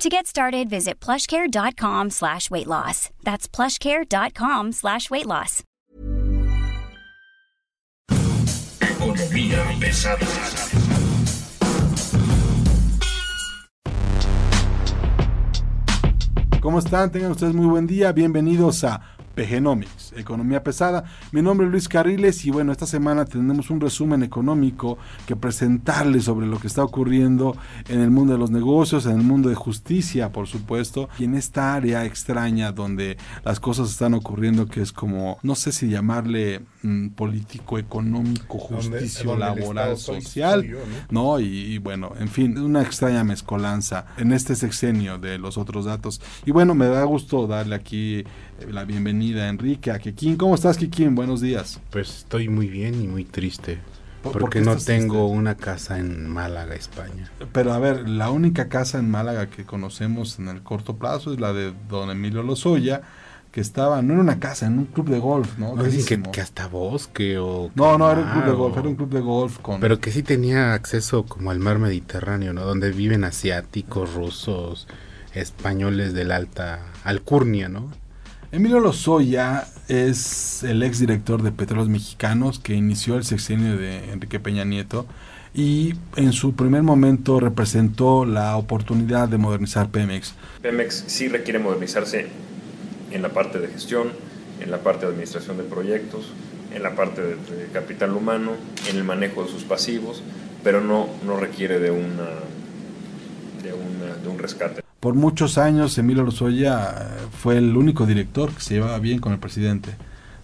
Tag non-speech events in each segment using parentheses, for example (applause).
To get started, visit plushcare.com slash weight loss. That's plushcare.com slash weight loss. Economía pesada. ¿Cómo están? Tengan ustedes muy buen día. Bienvenidos a PGnomics, Economía Pesada. Mi nombre es Luis Carriles y bueno, esta semana tenemos un resumen económico que presentarles sobre lo que está ocurriendo en el mundo de los negocios, en el mundo de justicia, por supuesto, y en esta área extraña donde las cosas están ocurriendo que es como, no sé si llamarle mm, político, económico, justicia donde el laboral, social, ¿no? Y, y bueno, en fin, una extraña mezcolanza en este sexenio de los otros datos. Y bueno, me da gusto darle aquí eh, la bienvenida a Enrique, a Kikín. ¿Cómo estás, Kikín? Buenos días. Pues estoy muy bien y muy triste. ¿Por- por Porque qué no tengo triste? una casa en Málaga, España. Pero a ver, la única casa en Málaga que conocemos en el corto plazo es la de don Emilio Lozoya, que estaba, no era una casa, en un club de golf, ¿no? No dicen que, hasta bosque o... No, no, era un club de golf, o- era un club de golf con... Pero que sí tenía acceso como al mar Mediterráneo, ¿no? Donde viven asiáticos, rusos, españoles de la alta alcurnia, ¿no? Emilio Lozoya es el exdirector de Petróleos Mexicanos que inició el sexenio de Enrique Peña Nieto y en su primer momento representó la oportunidad de modernizar Pemex. Pemex sí requiere modernizarse en la parte de gestión, en la parte de administración de proyectos, en la parte de, de capital humano, en el manejo de sus pasivos, pero no, no requiere de, una, de, una- de un rescate. Por muchos años Emilio Lozoya fue el único director que se llevaba bien con el presidente.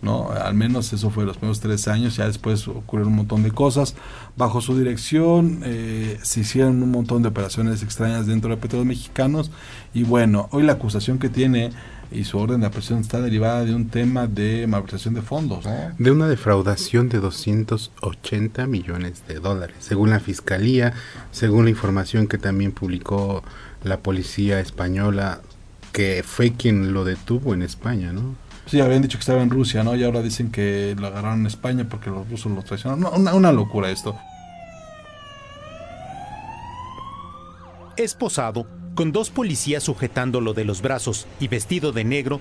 ¿no? Al menos eso fue los primeros tres años, ya después ocurrieron un montón de cosas. Bajo su dirección eh, se hicieron un montón de operaciones extrañas dentro de Petróleos Mexicanos y bueno, hoy la acusación que tiene y su orden de aprehensión está derivada de un tema de malversación de fondos. ¿no? De una defraudación de 280 millones de dólares, según la Fiscalía, según la información que también publicó la policía española, que fue quien lo detuvo en España, ¿no? Sí, habían dicho que estaba en Rusia, ¿no? Y ahora dicen que lo agarraron en España porque los rusos lo traicionaron. No, una, una locura esto. esposado, con dos policías sujetándolo de los brazos y vestido de negro,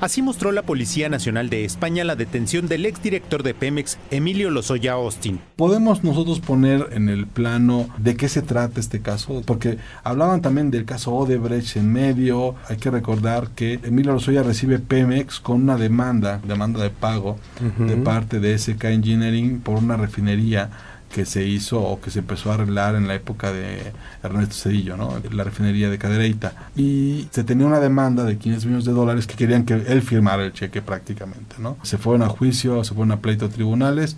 así mostró la Policía Nacional de España la detención del exdirector de Pemex, Emilio Lozoya Austin. ¿Podemos nosotros poner en el plano de qué se trata este caso? Porque hablaban también del caso Odebrecht en medio. Hay que recordar que Emilio Lozoya recibe Pemex con una demanda, demanda de pago de parte de SK Engineering por una refinería que se hizo o que se empezó a arreglar en la época de Ernesto Cedillo, ¿no? La refinería de Cadereyta. Y se tenía una demanda de 500 millones de dólares que querían que él firmara el cheque prácticamente, ¿no? Se fueron a juicio, se fueron a pleito a tribunales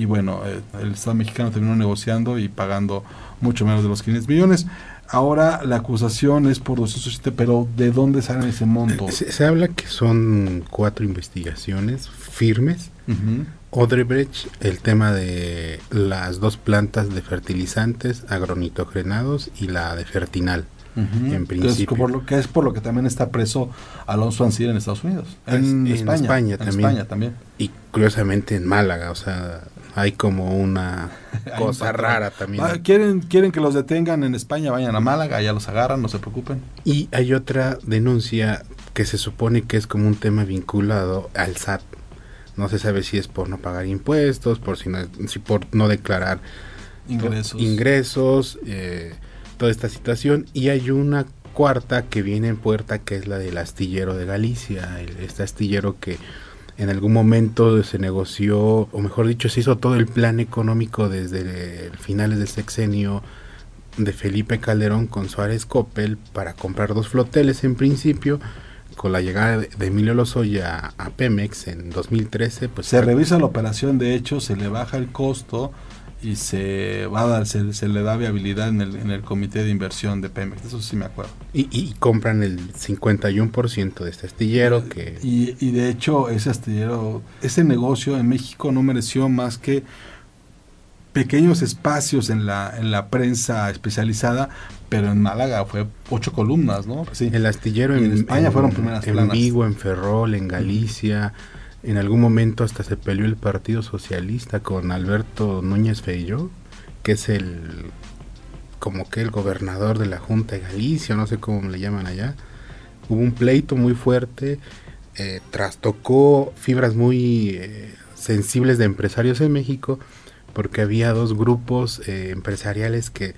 y bueno, eh, el Estado mexicano terminó negociando y pagando mucho menos de los 500 millones. Ahora la acusación es por 207, pero ¿de dónde sale ese monto? Se, se habla que son cuatro investigaciones firmes. Ujú. Odebrecht, el tema de las dos plantas de fertilizantes agronitrogenados y la de Fertinal. En Que es principio. por lo que es por lo que también está preso Alonso Ancira en Estados Unidos. En, En España, España en también. España también. Y curiosamente en Málaga, o sea, hay como una (laughs) cosa rara también. Va, ¿Quieren, quieren que los detengan en España, vayan a Málaga, ya los agarran, no se preocupen. Y hay otra denuncia que se supone que es como un tema vinculado al SAT. No se sabe si es por no pagar impuestos, por si, no, si por no declarar Ingresos. ingresos, eh, toda esta situación. Y hay una cuarta que viene en puerta, que es la del astillero de Galicia, el- este astillero que en algún momento se negoció, o mejor dicho, se hizo todo el plan económico desde finales del sexenio de Felipe Calderón con Suárez Coppel para comprar dos floteles en principio. Con la llegada de Emilio Lozoya a Pemex en 2013, pues Se revisa la operación, de hecho, se le baja el costo y se va a dar, se, se le da viabilidad en el, en el comité de inversión de Pemex, eso sí me acuerdo. Y, y compran el 51% de este astillero que... Y, y de hecho ese astillero, ese negocio en México no mereció más que pequeños espacios en la, en la prensa especializada, pero en Málaga fue ocho columnas, ¿no? Sí. El astillero en, en España fueron primeras En planas. Vigo, en Ferrol, en Galicia. En algún momento hasta se peleó el Partido Socialista con Alberto Núñez Feijó, que es el como que el gobernador de la Junta de Galicia, no sé cómo le llaman allá. Hubo un pleito muy fuerte, eh, trastocó fibras muy eh, sensibles de empresarios en México, porque había dos grupos eh, empresariales que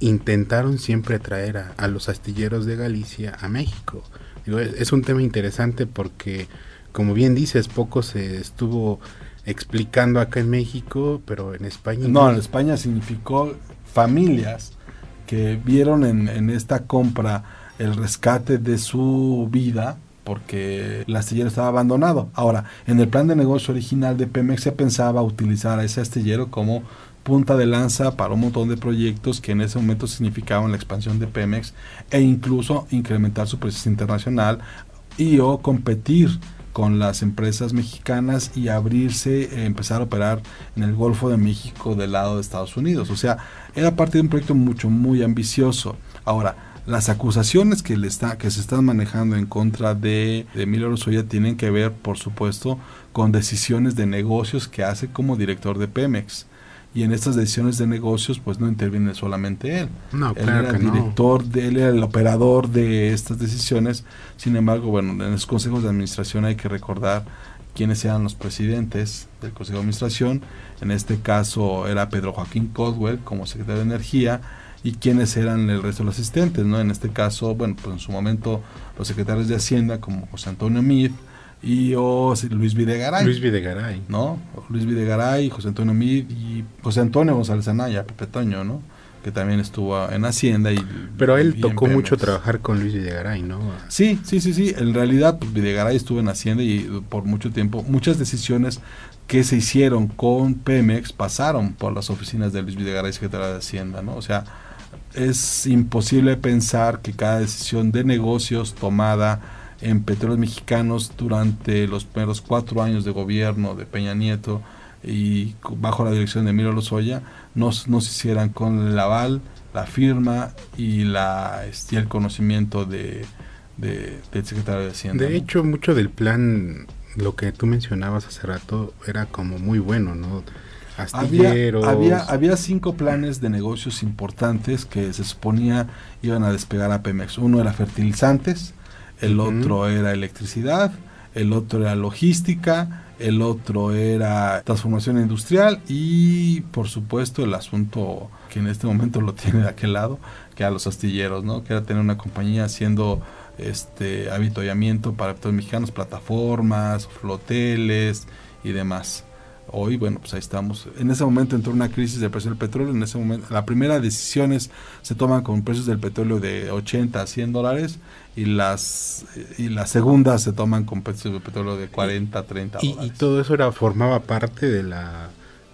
intentaron siempre traer a, a, los astilleros de Galicia a México. Digo, es, es, un tema interesante porque, como bien dices, poco se estuvo explicando acá en México, pero en España... No, en España significó familias que vieron en, en esta compra el rescate de su vida porque el astillero estaba abandonado. Ahora, en el plan de negocio original de Pemex se pensaba utilizar a ese astillero como punta de lanza para un montón de proyectos que en ese momento significaban la expansión de Pemex e incluso incrementar su presencia internacional y o competir con las empresas mexicanas y abrirse, eh, empezar a operar en el Golfo de México del lado de Estados Unidos. O sea, era parte de un proyecto mucho, muy ambicioso. Ahora, las acusaciones que, le está, que se están manejando en contra de, de Emilio Lozoya tienen que ver, por supuesto, con decisiones de negocios que hace como director de Pemex. Y en estas decisiones de negocios, pues no interviene solamente él. No, él claro era que el director, no. de, él era el operador de estas decisiones. Sin embargo, bueno, en los consejos de administración hay que recordar quiénes eran los presidentes del Consejo de Administración. En este caso era Pedro Joaquín Codwell como secretario de Energía y quiénes eran el resto de los asistentes, ¿no? En este caso, bueno, pues en su momento los secretarios de Hacienda como José Antonio Mid y o Luis Videgaray. Luis Videgaray. ¿No? Luis Videgaray, José Antonio Mid y José Antonio González Anaya, Pepe Toño, ¿no? Que también estuvo en Hacienda y... Pero a él tocó mucho trabajar con Luis Videgaray, ¿no? Sí, sí, sí, sí. En realidad, pues Videgaray estuvo en Hacienda y por mucho tiempo, muchas decisiones que se hicieron con Pemex pasaron por las oficinas de Luis Videgaray, secretario de Hacienda, ¿no? O sea, es imposible pensar que cada decisión de negocios tomada en petróleos mexicanos durante los primeros cuatro años de gobierno de Peña Nieto y bajo la dirección de Emilio Lozoya no, no se hicieran con el aval, la firma y, la, y el conocimiento de, de, del secretario de Hacienda. De hecho, mucho del plan, lo que tú mencionabas hace rato, era como muy bueno, ¿no? Había, había, había, cinco planes de negocios importantes que se suponía iban a despegar a Pemex. Uno era fertilizantes, el uh -huh. otro era electricidad, el otro era logística, el otro era transformación industrial y por supuesto el asunto que en este momento lo (laughs) tiene de aquel lado, que a los astilleros, ¿no? Que era tener una compañía haciendo este avituallamiento para todos los mexicanos, plataformas, floteles y demás hoy, bueno, pues ahí estamos. En ese momento entró una crisis de precio del petróleo. En ese momento, la primera decisiones se toman con precios del petróleo de 80 a 100 dólares y las y las segundas se toman con precios del petróleo de 40 a 30 ¿Y, dólares. ¿Y todo eso era formaba parte de la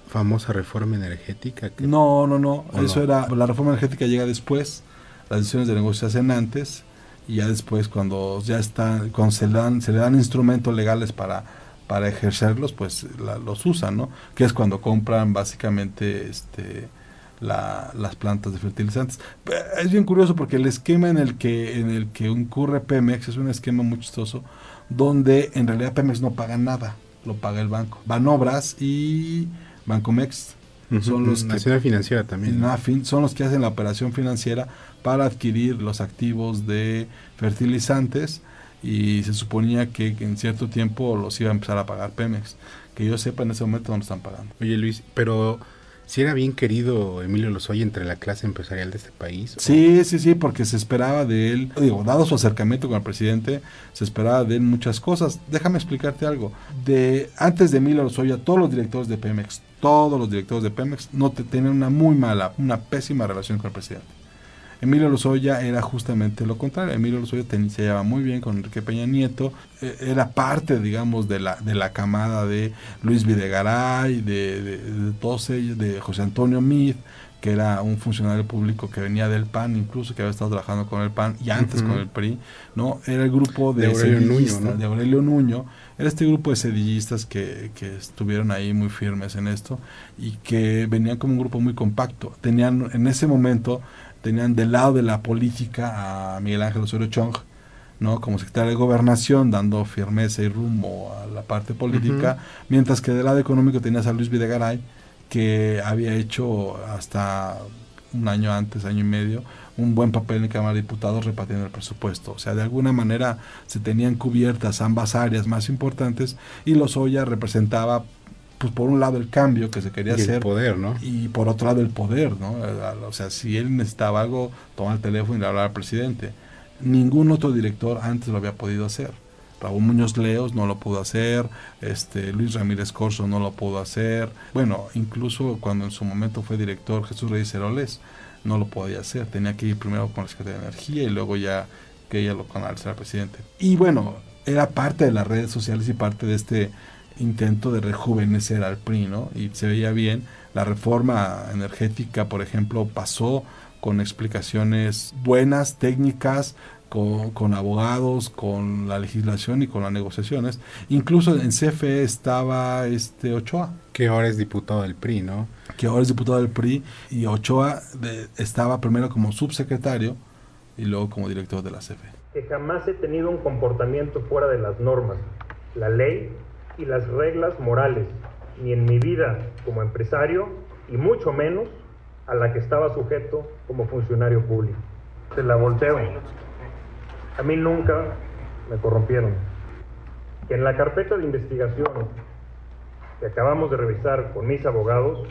famosa reforma energética? Que no, no, no. Eso no? era. La reforma energética llega después. Las decisiones de negocio se hacen antes. Y ya después, cuando ya están, cuando se le dan, se le dan instrumentos legales para para ejercerlos, pues la, los usan, ¿no? Que es cuando compran básicamente este la, las plantas de fertilizantes. Es bien curioso porque el esquema en el que en el que incurre Pemex es un esquema muy chistoso donde en realidad Pemex no paga nada, lo paga el banco. Van obras y Bancomex son los que, Financiera también. ¿no? Son los que hacen la operación financiera para adquirir los activos de fertilizantes y se suponía que en cierto tiempo los iba a empezar a pagar Pemex. Que yo sepa, en ese momento no lo están pagando. Oye Luis, pero si era bien querido Emilio Lozoya entre la clase empresarial de este país. Sí, sí, sí, porque se esperaba de él, digo, dado su acercamiento con el presidente, se esperaba de él muchas cosas. Déjame explicarte algo. De antes de Emilio Lozoya, todos los directores de Pemex, todos los directores de Pemex no te, tenían una muy mala, una pésima relación con el presidente. Emilio Lozoya era justamente lo contrario. Emilio Lozoya se llevaba muy bien con Enrique Peña Nieto, eh, era parte, digamos, de la, de la camada de Luis Videgaray, de, de, de todos ellos, de José Antonio Meade, que era un funcionario público que venía del PAN, incluso que había estado trabajando con el PAN y antes con el PRI, ¿no? Era el grupo de, De Aurelio Nuño, ¿no? de Aurelio Nuño, era este grupo de sedillistas que, que estuvieron ahí muy firmes en esto y que venían como un grupo muy compacto. Tenían, en ese momento, tenían del lado de la política a Miguel Ángel Osorio Chong, ¿no? como secretario de gobernación, dando firmeza y rumbo a la parte política, mientras que del lado económico tenías a Luis Videgaray, que había hecho hasta un año antes, año y medio, un buen papel en la Cámara de Diputados repartiendo el presupuesto. O sea, de alguna manera se tenían cubiertas ambas áreas más importantes y Lozoya representaba, pues por un lado el cambio que se quería Y el hacer poder, ¿no? y por otro lado el poder, ¿no? O sea, si él necesitaba algo, toma el teléfono y le habla al presidente. Ningún otro director antes lo había podido hacer. Raúl Muñoz Leos no lo pudo hacer, este Luis Ramírez Corso no lo pudo hacer. Bueno, incluso cuando en su momento fue director Jesús Reyes Heroles, no lo podía hacer. Tenía que ir primero con la Secretaría de Energía y luego ya que ella lo canalizara al presidente. Y bueno, era parte de las redes sociales y parte de este intento de rejuvenecer al PRI, ¿no? Y se veía bien. La reforma energética, por ejemplo, pasó con explicaciones buenas, técnicas, con, con abogados, con la legislación y con las negociaciones. Incluso en CFE estaba este Ochoa, Que ahora es diputado del PRI, ¿no? que ahora es diputado del PRI, y Ochoa de- estaba primero como subsecretario y luego como director de la CFE. que jamás he tenido un comportamiento fuera de las normas, la ley y las reglas morales, ni en mi vida como empresario y mucho menos a la que estaba sujeto como funcionario público. Se la volteo. A mí nunca me corrompieron. Que en la carpeta de investigación que acabamos de revisar con mis abogados,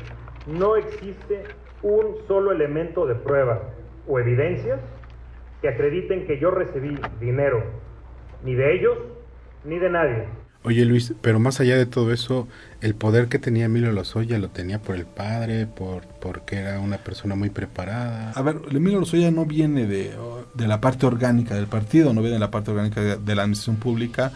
no existe un solo elemento de prueba o evidencias que acrediten que yo recibí dinero, ni de ellos, ni de nadie. Oye Luis, pero más allá de todo eso, el poder que tenía Emilio Lozoya lo tenía por el padre, por porque era una persona muy preparada. A ver, Emilio Lozoya no viene de, de la parte orgánica del partido, no viene de la parte orgánica de, la administración pública.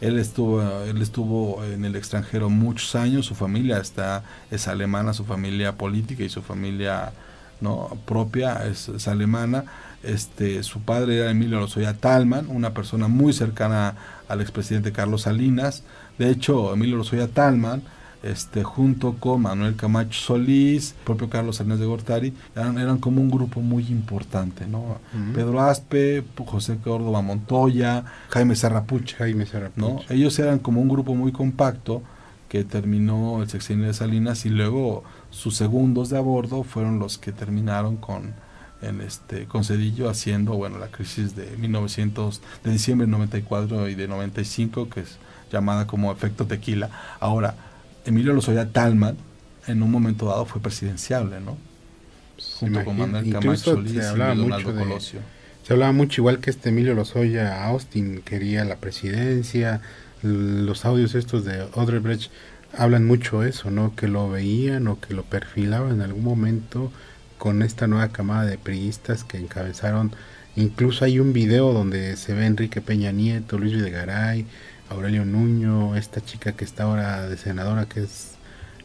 Él estuvo, él estuvo en el extranjero muchos años, su familia está, es alemana, su familia política y su familia no propia es alemana. Este, su padre era Emilio Lozoya Talman, una persona muy cercana al expresidente Carlos Salinas. De hecho, Emilio Lozoya Talman, este, junto con Manuel Camacho Solís, propio Carlos Salinas de Gortari, eran, eran como un grupo muy importante, ¿no? Pedro Aspe, José Córdoba Montoya, Jaime Serrapuche, Jaime. Ellos eran como un grupo muy compacto que terminó el sexenio de Salinas y luego sus segundos de a bordo fueron los que terminaron con en este con Cedillo haciendo bueno la crisis de 1900 de diciembre del 94 y de 95 que es llamada como efecto tequila. Ahora Emilio Lozoya Talman en un momento dado fue presidenciable, ¿no? Junto con Manuel Camacho Solís se y hablaba Donaldo mucho de- Colosio. Se hablaba mucho igual que este Emilio Lozoya Austin quería la presidencia, los audios estos de Odebrecht hablan mucho eso, ¿no? Que lo veían o que lo perfilaban en algún momento con esta nueva camada de priistas que encabezaron. Incluso hay un video donde se ve Enrique Peña Nieto, Luis Videgaray, Aurelio Nuño, esta chica que está ahora de senadora que es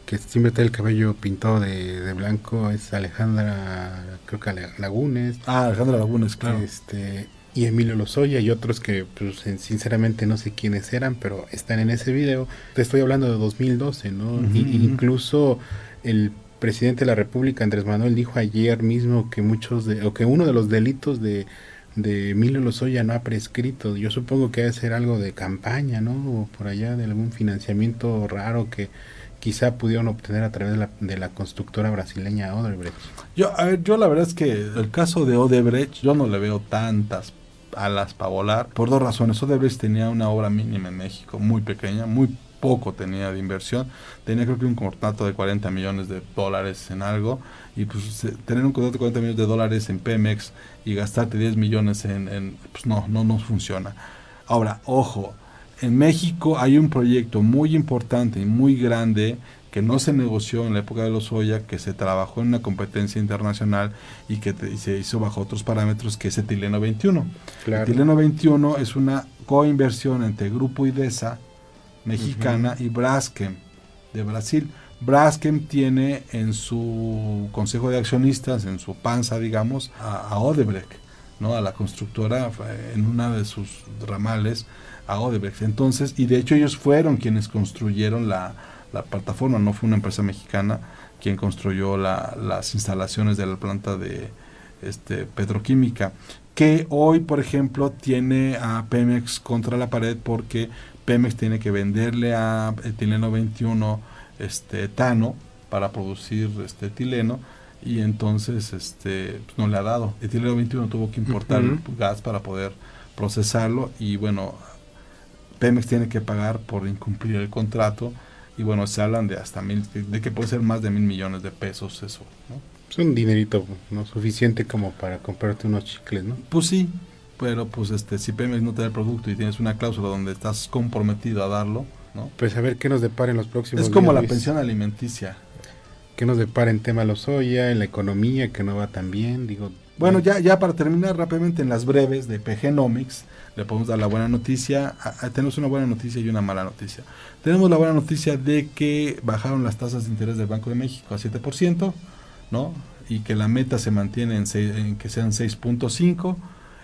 que siempre trae el cabello pintado de, de blanco, es Alejandra, creo que Lagunes. Ah, Alejandra Lagunes, claro. Este, y Emilio Lozoya y otros que pues, en- sinceramente no sé quiénes eran, pero están en ese video. Te estoy hablando de 2012, ¿no? Y- ujú. incluso el presidente de la República, Andrés Manuel, dijo ayer mismo que muchos de, o que uno de los delitos de, de Emilio Lozoya no ha prescrito. Yo supongo que debe ser algo de campaña, ¿no? O por allá de algún financiamiento raro que quizá pudieron obtener a través de la, de la constructora brasileña Odebrecht. Yo, a ver, yo la verdad es que el caso de Odebrecht, yo no le veo tantas alas para volar, por dos razones. Odebrecht tenía una obra mínima en México, muy pequeña, muy poco tenía de inversión. Tenía creo que un contrato de 40 millones de dólares en algo. Y pues tener un contrato de 40 millones de dólares en Pemex y gastarte 10 millones en... en, pues no, no nos funciona. Ahora, ojo, en México hay un proyecto muy importante y muy grande que no se negoció en la época de los Soya, que se trabajó en una competencia internacional y que se hizo bajo otros parámetros, que es Etileno 21. Claro. Etileno 21 es una coinversión entre Grupo IDESA mexicana y Braskem de Brasil. Braskem tiene en su consejo de accionistas, en su panza, digamos, a, a Odebrecht, ¿no? a la constructora eh, en una de sus ramales, a Odebrecht. Entonces, y de hecho ellos fueron quienes construyeron la, la plataforma, no fue una empresa mexicana quien construyó la, las instalaciones de la planta de este, petroquímica, que hoy, por ejemplo, tiene a Pemex contra la pared porque Pemex tiene que venderle a etileno 21 este, etano para producir este etileno y entonces este pues, no le ha dado. Etileno 21 tuvo que importar gas para poder procesarlo y bueno, Pemex tiene que pagar por incumplir el contrato y bueno, se hablan de hasta mil, de que puede ser más de mil millones de pesos eso, ¿no? Es un dinerito no suficiente como para comprarte unos chicles, ¿no? Pues sí, pero pues este si Pemex no te da el producto y tienes una cláusula donde estás comprometido a darlo, ¿no? Pues a ver qué nos depara en los próximos Es como días, la Luis. pensión alimenticia. ¿Qué nos depara en tema Lozoya, en la economía que no va tan bien? Digo, Bueno, ya, ya para terminar rápidamente en las breves de PGnomics, le podemos dar la buena noticia. Ah, ah, tenemos una buena noticia y una mala noticia. Tenemos la buena noticia de que bajaron las tasas de interés del Banco de México a 7%, ¿no? Y que la meta se mantiene en, seis- en que sean 6.5%.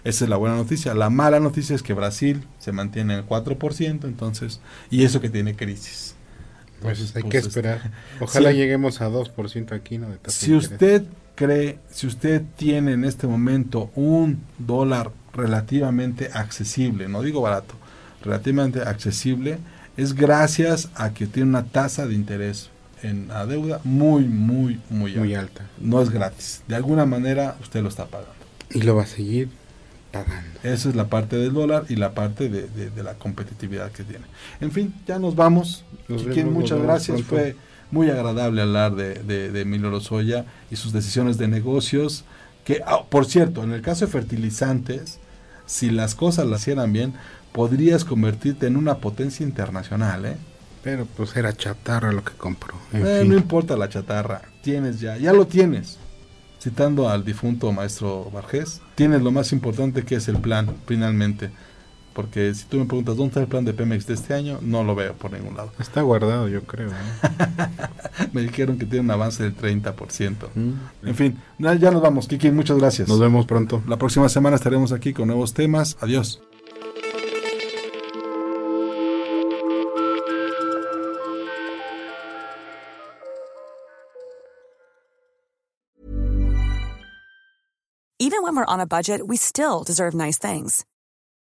Esa es la buena noticia. La mala noticia es que Brasil se mantiene en el 4%, entonces, y eso que tiene crisis. pues hay pues, que este, esperar. Ojalá sí. lleguemos a 2% aquí, ¿no? De tasa Si de usted cree, si usted tiene en este momento un dólar relativamente accesible, no digo barato, relativamente accesible, es gracias a que tiene una tasa de interés en la deuda muy, muy, muy alta. Muy alta. No es gratis. De alguna manera usted lo está pagando. Y lo va a seguir pagando. Esa es la parte del dólar y la parte de, de- de la competitividad que tiene. En fin, ya nos vamos. Nos vemos, nos muchas vemos gracias. pronto. Fue muy agradable hablar de, de, de Emilio Lozoya y sus decisiones de negocios. Que, ah, por cierto, en el caso de fertilizantes, si las cosas las hicieran bien, podrías convertirte en una potencia internacional. ¿eh? Pero pues era chatarra lo que compró. Eh. No importa la chatarra, tienes ya, ya lo tienes. Citando al difunto maestro Bargés, tienes lo más importante que es el plan, finalmente. Porque si tú me preguntas dónde está el plan de Pemex de este año, no lo veo por ningún lado. Está guardado, yo creo. ¿no? (laughs) Me dijeron que tiene un avance del 30%. Mm. En fin, ya ya nos vamos, Kiki, muchas gracias. Nos vemos pronto. La próxima semana estaremos aquí con nuevos temas. Adiós. Even when we're on a budget, we still deserve nice things.